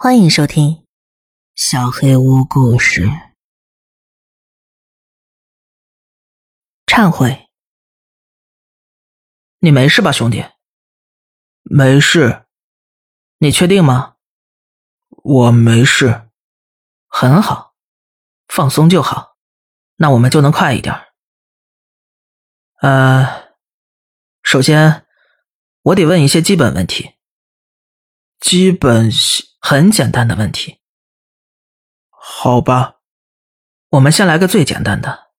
欢迎收听《小黑屋故事》。忏悔，你没事吧，兄弟？没事。你确定吗？我没事。很好，放松就好。那我们就能快一点。呃，首先，我得问一些基本问题。基本很简单的问题。好吧，我们先来个最简单的。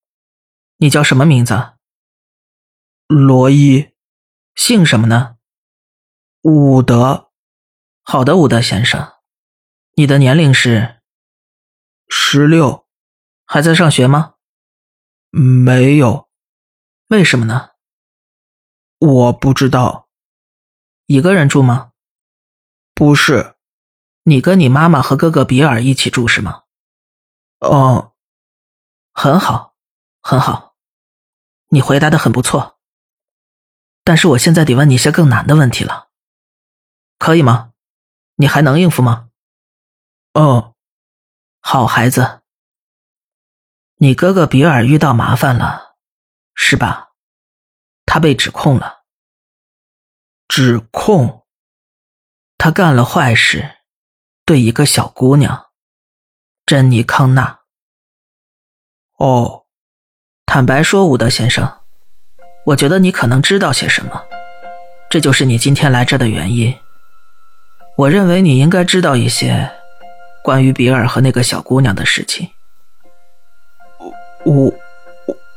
你叫什么名字？罗伊。姓什么呢？伍德。好的，伍德先生。你的年龄是？十六。还在上学吗？没有。为什么呢？我不知道。一个人住吗？不是。你跟你妈妈和哥哥比尔一起住是吗？哦，很好，很好，你回答的很不错。但是我现在得问你一些更难的问题了，可以吗？你还能应付吗？哦，好孩子。你哥哥比尔遇到麻烦了，是吧？他被指控了。指控？他干了坏事，对一个小姑娘，珍妮康纳。哦，坦白说，伍德先生，我觉得你可能知道些什么，这就是你今天来这的原因。我认为你应该知道一些关于比尔和那个小姑娘的事情。我，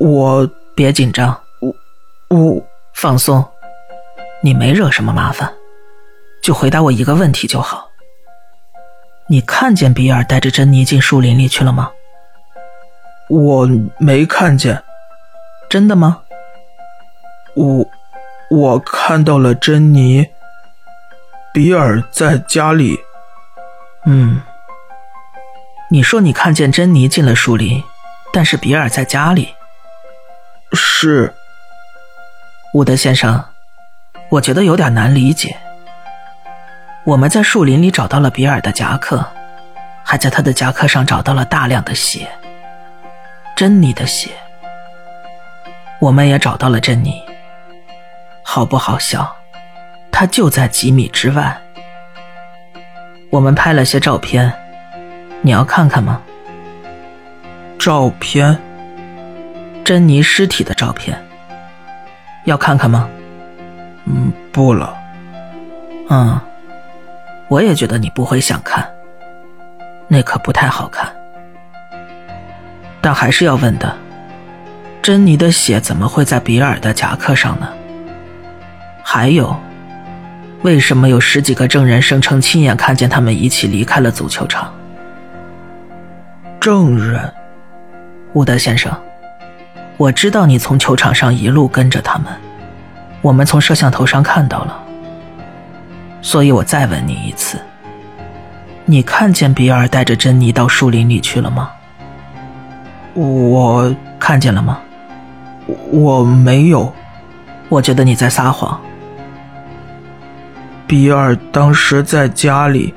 我别紧张，我，我放松，你没惹什么麻烦。就回答我一个问题就好。你看见比尔带着珍妮进树林里去了吗？我没看见。真的吗？我我看到了珍妮。比尔在家里。嗯。你说你看见珍妮进了树林，但是比尔在家里。是。伍德先生，我觉得有点难理解。我们在树林里找到了比尔的夹克，还在他的夹克上找到了大量的血，珍妮的血。我们也找到了珍妮，好不好笑？她就在几米之外。我们拍了些照片，你要看看吗？照片，珍妮尸体的照片，要看看吗？嗯，不了。嗯。我也觉得你不会想看，那可不太好看。但还是要问的，珍妮的血怎么会在比尔的夹克上呢？还有，为什么有十几个证人声称亲眼看见他们一起离开了足球场？证人，伍德先生，我知道你从球场上一路跟着他们，我们从摄像头上看到了。所以我再问你一次，你看见比尔带着珍妮到树林里去了吗？我看见了吗？我没有。我觉得你在撒谎。比尔当时在家里，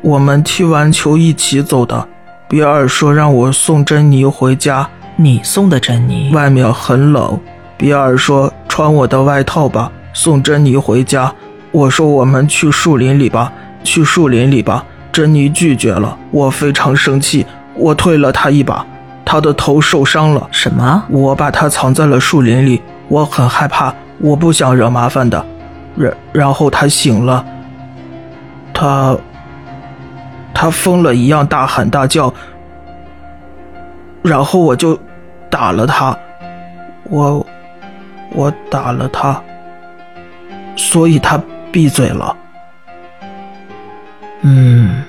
我们踢完球一起走的。比尔说让我送珍妮回家。你送的珍妮？外面很冷。比尔说穿我的外套吧，送珍妮回家。我说：“我们去树林里吧，去树林里吧。”珍妮拒绝了，我非常生气，我推了她一把，她的头受伤了。什么？我把她藏在了树林里，我很害怕，我不想惹麻烦的。然然后她醒了，她，她疯了一样大喊大叫，然后我就打了她，我，我打了她，所以她。闭嘴了。嗯，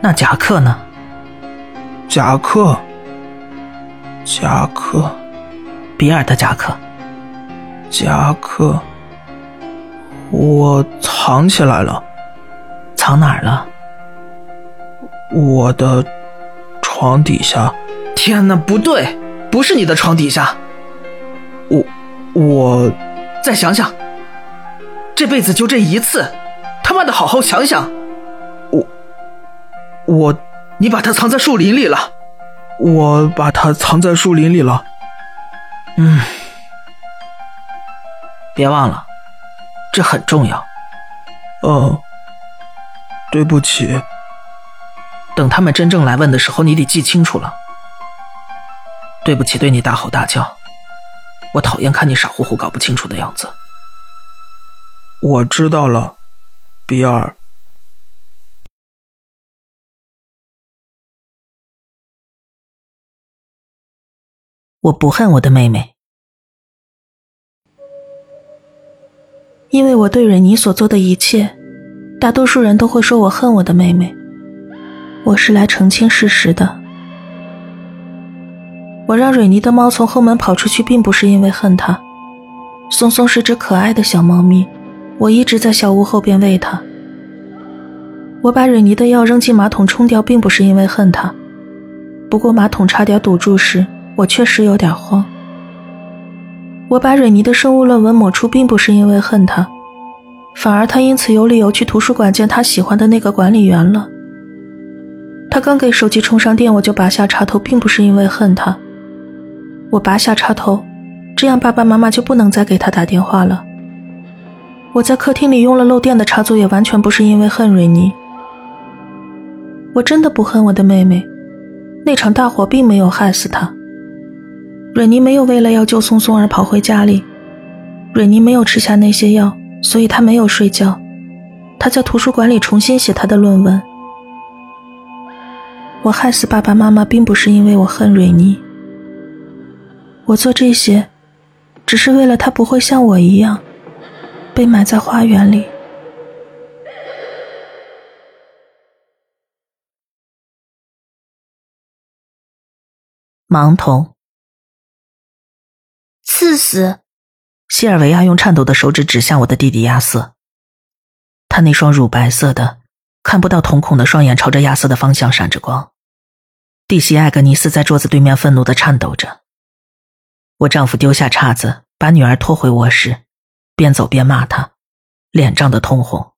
那夹克呢？夹克，夹克，比尔的夹克，夹克，我藏起来了。藏哪儿了？我的床底下。天哪，不对，不是你的床底下。我，我，再想想。这辈子就这一次，他妈的好好想想！我，我你把它藏在树林里了。我把它藏在树林里了。嗯，别忘了，这很重要。哦，对不起。等他们真正来问的时候，你得记清楚了。对不起，对你大吼大叫。我讨厌看你傻乎乎搞不清楚的样子。我知道了，比尔。我不恨我的妹妹，因为我对蕊妮所做的一切，大多数人都会说我恨我的妹妹。我是来澄清事实的。我让蕊妮的猫从后门跑出去，并不是因为恨它。松松是只可爱的小猫咪，我一直在小屋后边喂它。我把蕊妮的药扔进马桶冲掉，并不是因为恨他。不过马桶差点堵住时。我确实有点慌。我把蕊妮的生物论文抹出，并不是因为恨他，反而他因此有理由去图书馆见他喜欢的那个管理员了。他刚给手机充上电，我就拔下插头，并不是因为恨他。我拔下插头，这样爸爸妈妈就不能再给他打电话了。我在客厅里用了漏电的插座，也完全不是因为恨蕊妮。我真的不恨我的妹妹，那场大火并没有害死她。蕊妮没有为了要救松松而跑回家里，蕊妮没有吃下那些药，所以她没有睡觉，她在图书馆里重新写她的论文。我害死爸爸妈妈，并不是因为我恨蕊妮，我做这些，只是为了她不会像我一样，被埋在花园里。盲童。刺死！西尔维亚用颤抖的手指指向我的弟弟亚瑟，他那双乳白色的、看不到瞳孔的双眼朝着亚瑟的方向闪着光。弟媳艾格尼斯在桌子对面愤怒的颤抖着。我丈夫丢下叉子，把女儿拖回卧室，边走边骂他，脸涨得通红。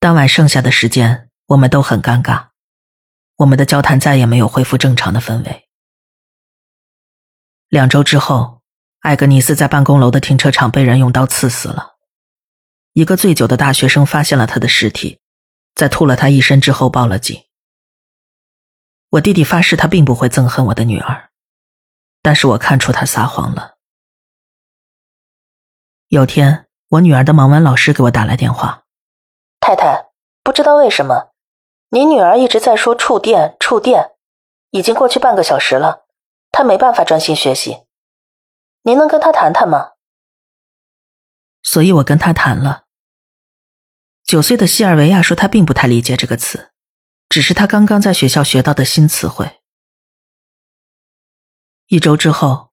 当晚剩下的时间，我们都很尴尬，我们的交谈再也没有恢复正常的氛围。两周之后，艾格尼斯在办公楼的停车场被人用刀刺死了。一个醉酒的大学生发现了他的尸体，在吐了他一身之后报了警。我弟弟发誓他并不会憎恨我的女儿，但是我看出他撒谎了。有天，我女儿的盲文老师给我打来电话：“太太，不知道为什么，您女儿一直在说触电，触电，已经过去半个小时了。”她没办法专心学习，您能跟她谈谈吗？所以我跟她谈了。九岁的西尔维亚说她并不太理解这个词，只是她刚刚在学校学到的新词汇。一周之后，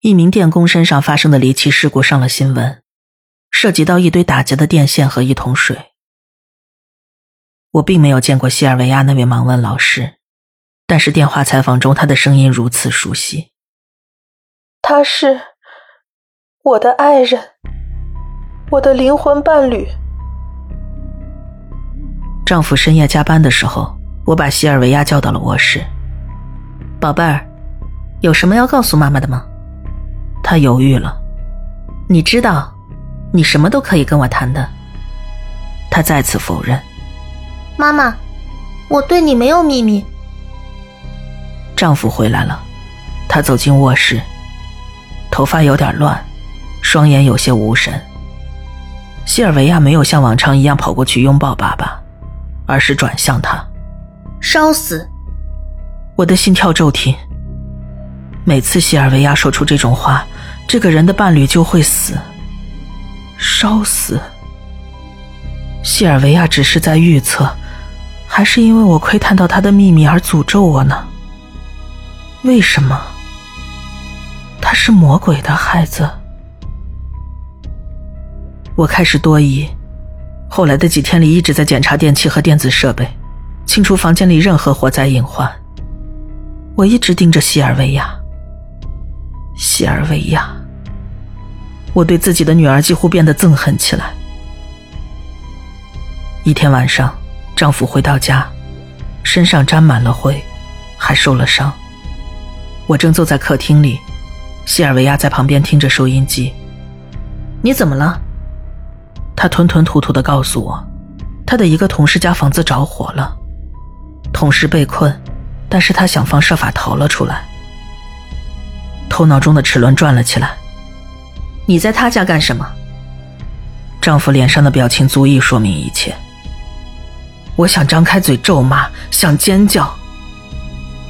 一名电工身上发生的离奇事故上了新闻，涉及到一堆打结的电线和一桶水。我并没有见过西尔维亚那位盲文老师。但是电话采访中，他的声音如此熟悉。他是我的爱人，我的灵魂伴侣。丈夫深夜加班的时候，我把西尔维亚叫到了卧室。宝贝儿，有什么要告诉妈妈的吗？他犹豫了。你知道，你什么都可以跟我谈的。他再次否认。妈妈，我对你没有秘密。丈夫回来了，他走进卧室，头发有点乱，双眼有些无神。西尔维亚没有像往常一样跑过去拥抱爸爸，而是转向他，烧死！我的心跳骤停。每次西尔维亚说出这种话，这个人的伴侣就会死，烧死。西尔维亚只是在预测，还是因为我窥探到他的秘密而诅咒我呢？为什么？他是魔鬼的孩子。我开始多疑。后来的几天里，一直在检查电器和电子设备，清除房间里任何火灾隐患。我一直盯着希尔维亚。希尔维亚，我对自己的女儿几乎变得憎恨起来。一天晚上，丈夫回到家，身上沾满了灰，还受了伤。我正坐在客厅里，西尔维亚在旁边听着收音机。你怎么了？他吞吞吐吐的告诉我，他的一个同事家房子着火了，同事被困，但是他想方设法逃了出来。头脑中的齿轮转了起来。你在他家干什么？丈夫脸上的表情足以说明一切。我想张开嘴咒骂，想尖叫，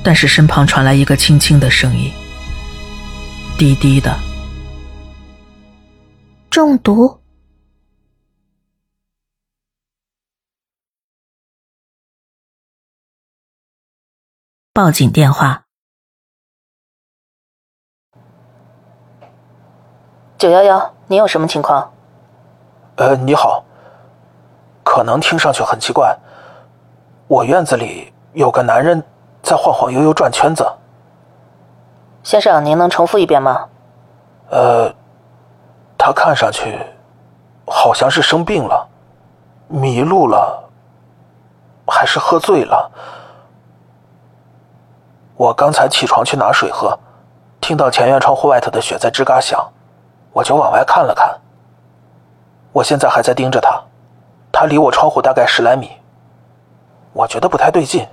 但是身旁传来一个轻轻的声音，低低的。中毒。报警电话。九幺幺，你有什么情况？呃，你好。可能听上去很奇怪，我院子里有个男人在晃晃悠悠转圈子。先生，您能重复一遍吗？呃，他看上去好像是生病了，迷路了，还是喝醉了。我刚才起床去拿水喝，听到前院窗户外头的雪在吱嘎响。我就往外看了看，我现在还在盯着他，他离我窗户大概十来米，我觉得不太对劲。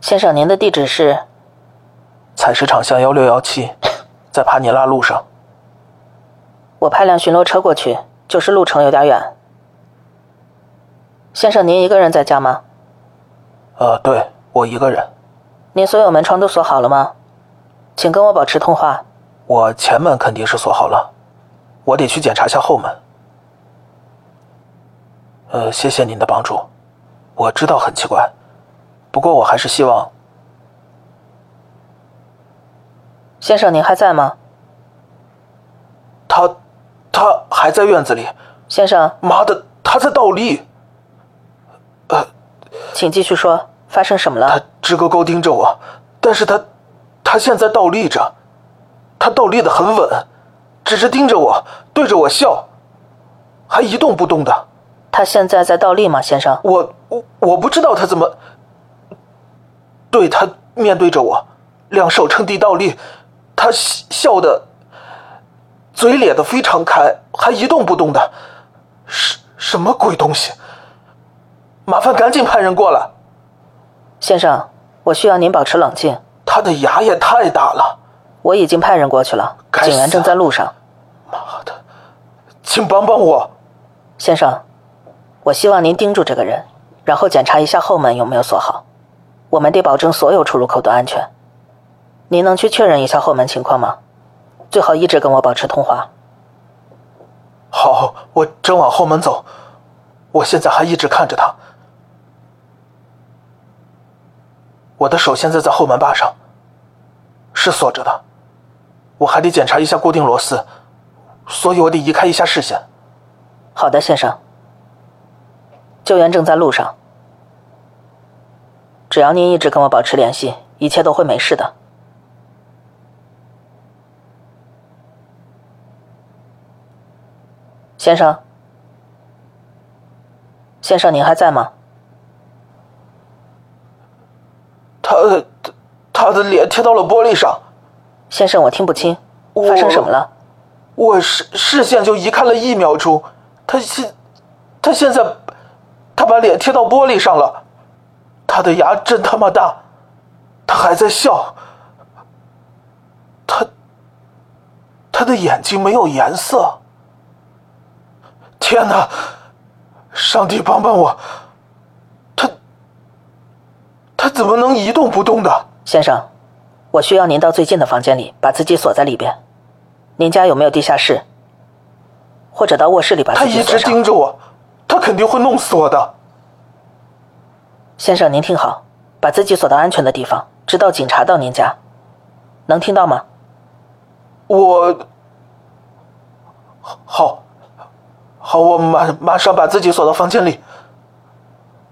先生，您的地址是？采石场巷幺六幺七，在帕尼拉路上。我派辆巡逻车过去，就是路程有点远。先生，您一个人在家吗？呃，对，我一个人。您所有门窗都锁好了吗？请跟我保持通话。我前门肯定是锁好了，我得去检查下后门。呃，谢谢您的帮助，我知道很奇怪，不过我还是希望。先生，您还在吗？他，他还在院子里。先生，妈的，他在倒立。呃，请继续说，发生什么了？他直勾勾盯着我，但是他，他现在倒立着。他倒立的很稳，只是盯着我，对着我笑，还一动不动的。他现在在倒立吗，先生？我我我不知道他怎么。对他面对着我，两手撑地倒立，他笑的，嘴咧的非常开，还一动不动的，什什么鬼东西？麻烦赶紧派人过来。先生，我需要您保持冷静。他的牙也太大了。我已经派人过去了，警员正在路上。妈的，请帮帮我，先生。我希望您盯住这个人，然后检查一下后门有没有锁好。我们得保证所有出入口都安全。您能去确认一下后门情况吗？最好一直跟我保持通话。好，我正往后门走。我现在还一直看着他。我的手现在在后门把上，是锁着的。我还得检查一下固定螺丝，所以我得移开一下视线。好的，先生。救援正在路上，只要您一直跟我保持联系，一切都会没事的。先生，先生，您还在吗？他他他的脸贴到了玻璃上。先生，我听不清，发生什么了？我视视线就移开了一秒钟，他现他现在他把脸贴到玻璃上了，他的牙真他妈大，他还在笑，他他的眼睛没有颜色，天哪！上帝帮帮我，他他怎么能一动不动的？先生。我需要您到最近的房间里，把自己锁在里边。您家有没有地下室？或者到卧室里把自己锁上。他一直盯着我，他肯定会弄死我的。先生，您听好，把自己锁到安全的地方，直到警察到您家。能听到吗？我好，好，我马马上把自己锁到房间里。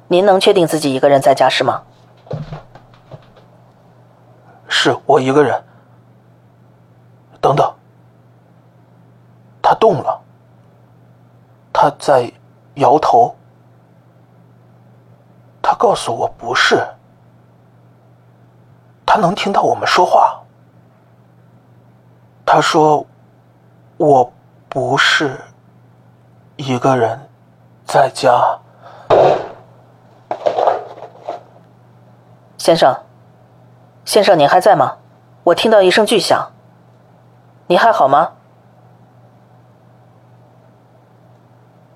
您能确定自己一个人在家是吗？是我一个人。等等，他动了，他在摇头，他告诉我不是，他能听到我们说话。他说我不是一个人在家。先生，先生，您还在吗？我听到一声巨响，你还好吗？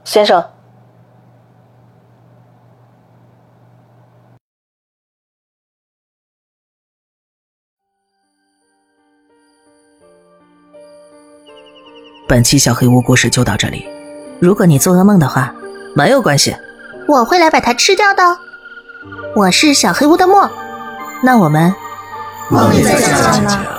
先生。本期小黑屋故事就到这里。如果你做噩梦的话，没有关系，我会来把它吃掉的。我是小黑屋的墨，那我们梦里再见了。